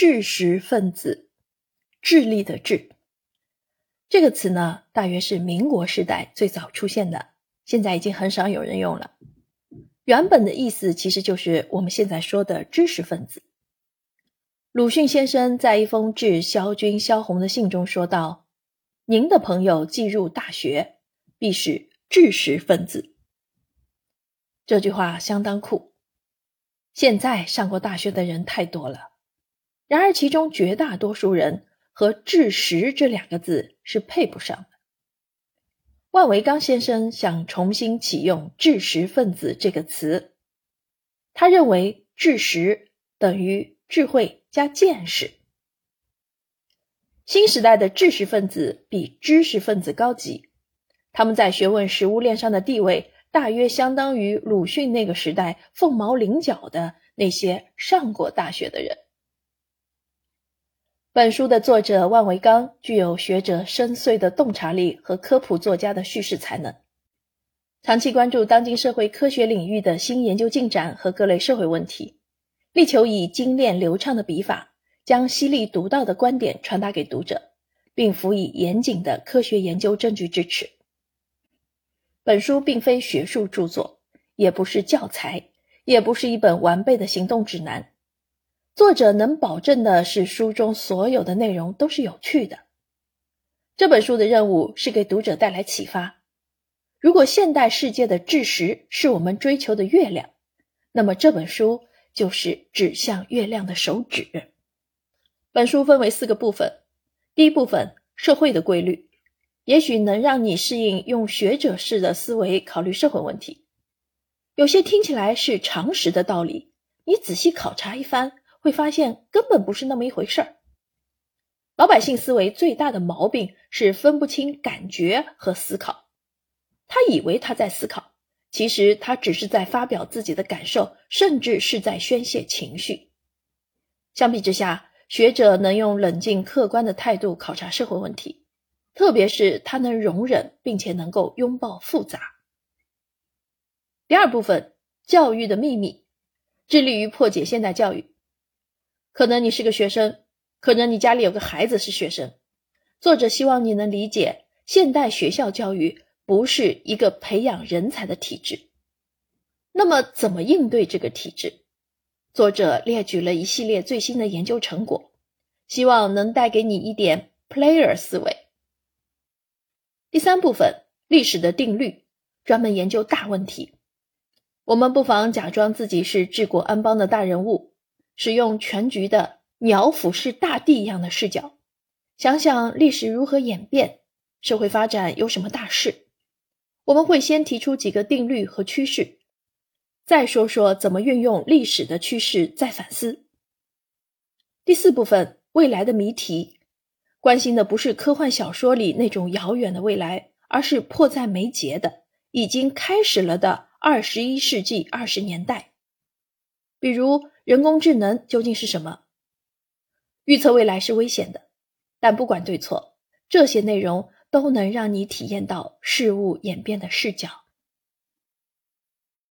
智识分子，智力的智。这个词呢，大约是民国时代最早出现的，现在已经很少有人用了。原本的意思其实就是我们现在说的知识分子。鲁迅先生在一封致萧军、萧红的信中说道：“您的朋友进入大学，必是知识分子。”这句话相当酷。现在上过大学的人太多了，然而其中绝大多数人和“知识”这两个字是配不上的。万维刚先生想重新启用“知识分子”这个词，他认为“知识”等于智慧加见识。新时代的知识分子比知识分子高级，他们在学问食物链上的地位。大约相当于鲁迅那个时代凤毛麟角的那些上过大学的人。本书的作者万维刚具有学者深邃的洞察力和科普作家的叙事才能，长期关注当今社会科学领域的新研究进展和各类社会问题，力求以精炼流畅的笔法，将犀利独到的观点传达给读者，并辅以严谨的科学研究证据支持。本书并非学术著作，也不是教材，也不是一本完备的行动指南。作者能保证的是，书中所有的内容都是有趣的。这本书的任务是给读者带来启发。如果现代世界的知识是我们追求的月亮，那么这本书就是指向月亮的手指。本书分为四个部分，第一部分：社会的规律。也许能让你适应用学者式的思维考虑社会问题。有些听起来是常识的道理，你仔细考察一番，会发现根本不是那么一回事儿。老百姓思维最大的毛病是分不清感觉和思考。他以为他在思考，其实他只是在发表自己的感受，甚至是在宣泄情绪。相比之下，学者能用冷静客观的态度考察社会问题。特别是他能容忍并且能够拥抱复杂。第二部分，教育的秘密，致力于破解现代教育。可能你是个学生，可能你家里有个孩子是学生。作者希望你能理解，现代学校教育不是一个培养人才的体制。那么，怎么应对这个体制？作者列举了一系列最新的研究成果，希望能带给你一点 player 思维。第三部分，历史的定律，专门研究大问题。我们不妨假装自己是治国安邦的大人物，使用全局的鸟俯视大地一样的视角，想想历史如何演变，社会发展有什么大事。我们会先提出几个定律和趋势，再说说怎么运用历史的趋势，再反思。第四部分，未来的谜题。关心的不是科幻小说里那种遥远的未来，而是迫在眉睫的、已经开始了的二十一世纪二十年代。比如，人工智能究竟是什么？预测未来是危险的，但不管对错，这些内容都能让你体验到事物演变的视角。